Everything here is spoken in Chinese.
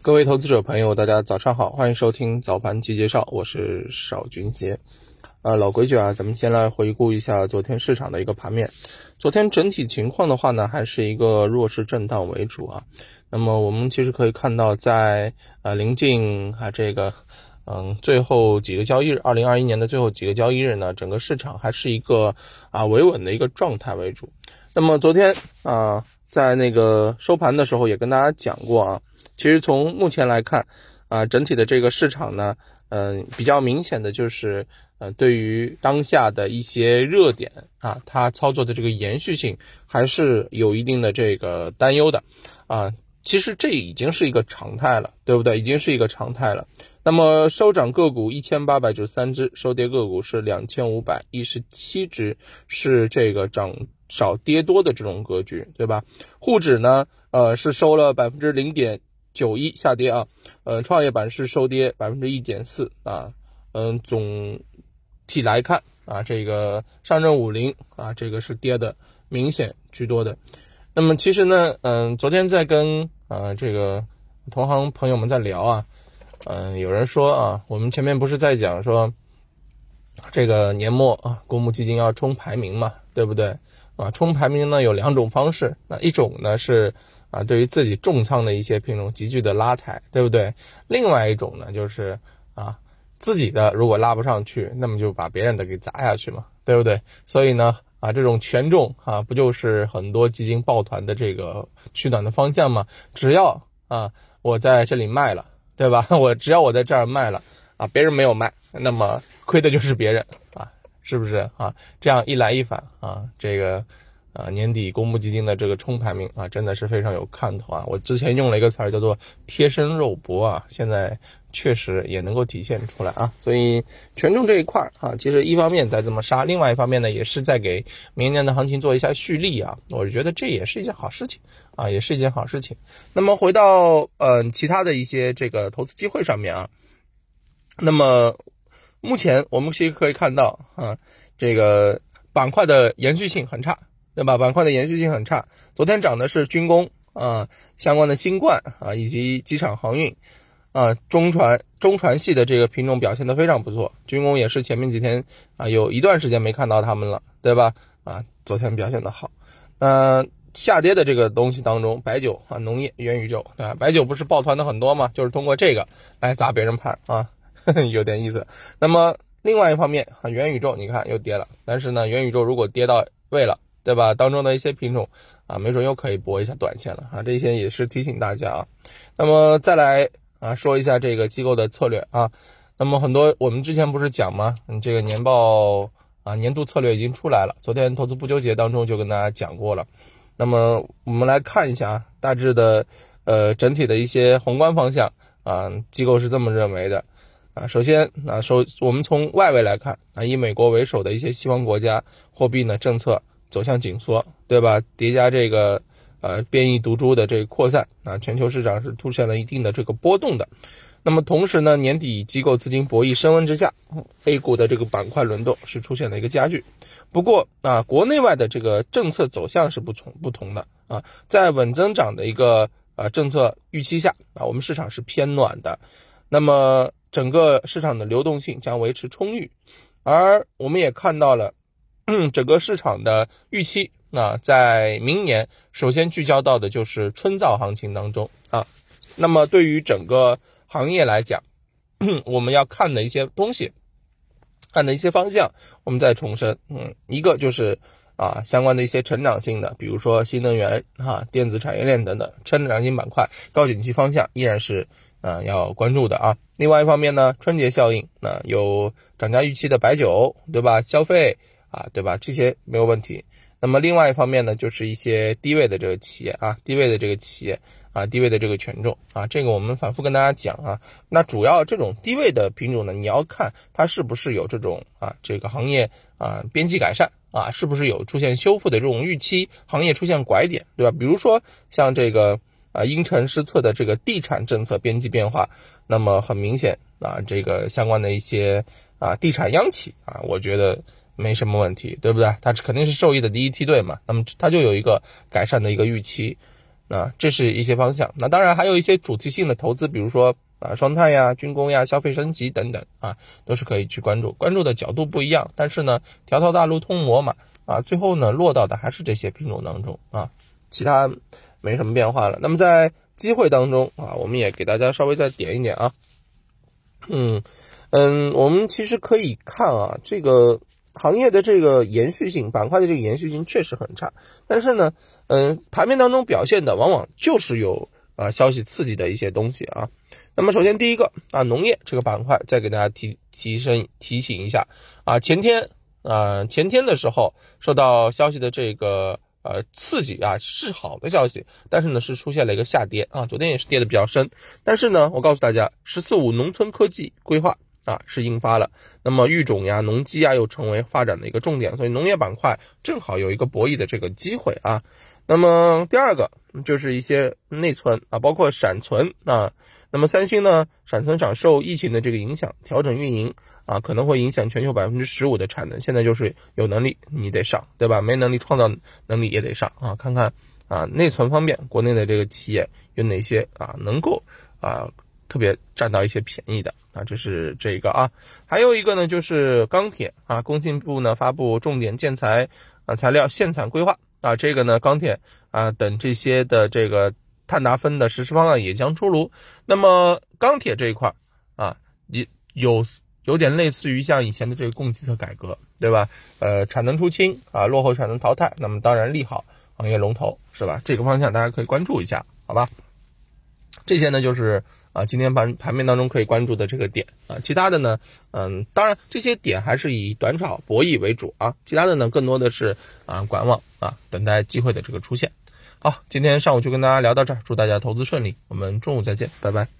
各位投资者朋友，大家早上好，欢迎收听早盘集介绍，我是邵军杰。呃，老规矩啊，咱们先来回顾一下昨天市场的一个盘面。昨天整体情况的话呢，还是一个弱势震荡为主啊。那么我们其实可以看到，在呃临近啊这个嗯最后几个交易日，二零二一年的最后几个交易日呢，整个市场还是一个啊维稳的一个状态为主。那么昨天啊，在那个收盘的时候也跟大家讲过啊，其实从目前来看啊，整体的这个市场呢，嗯，比较明显的就是。呃，对于当下的一些热点啊，它操作的这个延续性还是有一定的这个担忧的啊。其实这已经是一个常态了，对不对？已经是一个常态了。那么收涨个股一千八百九十三只，收跌个股是两千五百一十七只，是这个涨少跌多的这种格局，对吧？沪指呢，呃，是收了百分之零点九一下跌啊，呃，创业板是收跌百分之一点四啊，嗯，总。体来看啊，这个上证五零啊，这个是跌的明显居多的。那么其实呢，嗯，昨天在跟啊这个同行朋友们在聊啊，嗯，有人说啊，我们前面不是在讲说这个年末啊，公募基金要冲排名嘛，对不对？啊，冲排名呢有两种方式，那一种呢是啊，对于自己重仓的一些品种急剧的拉抬，对不对？另外一种呢就是啊。自己的如果拉不上去，那么就把别人的给砸下去嘛，对不对？所以呢，啊，这种权重啊，不就是很多基金抱团的这个取暖的方向吗？只要啊，我在这里卖了，对吧？我只要我在这儿卖了，啊，别人没有卖，那么亏的就是别人啊，是不是啊？这样一来一返啊，这个。啊，年底公募基金的这个冲排名啊，真的是非常有看头啊！我之前用了一个词儿叫做“贴身肉搏”啊，现在确实也能够体现出来啊。所以权重这一块儿啊，其实一方面在这么杀，另外一方面呢，也是在给明年的行情做一下蓄力啊。我觉得这也是一件好事情啊，也是一件好事情。那么回到嗯其他的一些这个投资机会上面啊，那么目前我们其实可以看到啊，这个板块的延续性很差。对吧？板块的延续性很差。昨天涨的是军工啊，相关的新冠啊，以及机场航运啊，中船中船系的这个品种表现的非常不错。军工也是前面几天啊，有一段时间没看到他们了，对吧？啊，昨天表现的好。那下跌的这个东西当中，白酒啊，农业、元宇宙，对吧？白酒不是抱团的很多吗？就是通过这个来砸别人盘啊，有点意思。那么另外一方面啊，元宇宙你看又跌了，但是呢，元宇宙如果跌到位了。对吧？当中的一些品种啊，没准又可以博一下短线了啊！这些也是提醒大家啊。那么再来啊，说一下这个机构的策略啊。那么很多我们之前不是讲吗？你这个年报啊，年度策略已经出来了。昨天投资不纠结当中就跟大家讲过了。那么我们来看一下啊，大致的呃整体的一些宏观方向啊，机构是这么认为的啊。首先啊，首我们从外围来看啊，以美国为首的一些西方国家货币呢政策。走向紧缩，对吧？叠加这个呃变异毒株的这个扩散啊，全球市场是出现了一定的这个波动的。那么同时呢，年底机构资金博弈升温之下，A 股的这个板块轮动是出现了一个加剧。不过啊，国内外的这个政策走向是不同不同的啊，在稳增长的一个啊政策预期下啊，我们市场是偏暖的。那么整个市场的流动性将维持充裕，而我们也看到了。整个市场的预期，那在明年首先聚焦到的就是春造行情当中啊。那么对于整个行业来讲，我们要看的一些东西，看的一些方向，我们再重申，嗯，一个就是啊相关的一些成长性的，比如说新能源哈、电子产业链等等成长性板块，高景气方向依然是嗯要关注的啊。另外一方面呢，春节效应，那有涨价预期的白酒，对吧？消费。啊，对吧？这些没有问题。那么另外一方面呢，就是一些低位的这个企业啊，低位的这个企业啊，低位的这个权重啊，这个我们反复跟大家讲啊。那主要这种低位的品种呢，你要看它是不是有这种啊，这个行业啊边际改善啊，是不是有出现修复的这种预期，行业出现拐点，对吧？比如说像这个啊因城施策的这个地产政策边际变化，那么很明显啊，这个相关的一些啊地产央企啊，我觉得。没什么问题，对不对？它肯定是受益的第一梯队嘛，那么它就有一个改善的一个预期。啊，这是一些方向。那当然还有一些主题性的投资，比如说啊，双碳呀、军工呀、消费升级等等啊，都是可以去关注。关注的角度不一样，但是呢，条条大路通罗马啊，最后呢落到的还是这些品种当中啊，其他没什么变化了。那么在机会当中啊，我们也给大家稍微再点一点啊，嗯嗯，我们其实可以看啊，这个行业的这个延续性，板块的这个延续性确实很差，但是呢。嗯，盘面当中表现的往往就是有啊消息刺激的一些东西啊。那么首先第一个啊，农业这个板块，再给大家提提升提醒一下啊，前天啊前天的时候受到消息的这个呃刺激啊是好的消息，但是呢是出现了一个下跌啊，昨天也是跌的比较深。但是呢，我告诉大家，十四五农村科技规划啊是印发了，那么育种呀、农机啊又成为发展的一个重点，所以农业板块正好有一个博弈的这个机会啊。那么第二个就是一些内存啊，包括闪存啊。那么三星呢，闪存厂受疫情的这个影响调整运营啊，可能会影响全球百分之十五的产能。现在就是有能力你得上，对吧？没能力创造能力也得上啊。看看啊，内存方面，国内的这个企业有哪些啊，能够啊特别占到一些便宜的啊？这是这个啊。还有一个呢，就是钢铁啊，工信部呢发布重点建材啊材料限产规划。啊，这个呢，钢铁啊等这些的这个碳达峰的实施方案也将出炉。那么钢铁这一块啊，也有有点类似于像以前的这个供给侧改革，对吧？呃，产能出清啊，落后产能淘汰，那么当然利好行业龙头，是吧？这个方向大家可以关注一下，好吧？这些呢就是。啊，今天盘盘面当中可以关注的这个点啊，其他的呢，嗯，当然这些点还是以短炒博弈为主啊，其他的呢更多的是啊观望啊，等待机会的这个出现。好，今天上午就跟大家聊到这儿，祝大家投资顺利，我们中午再见，拜拜。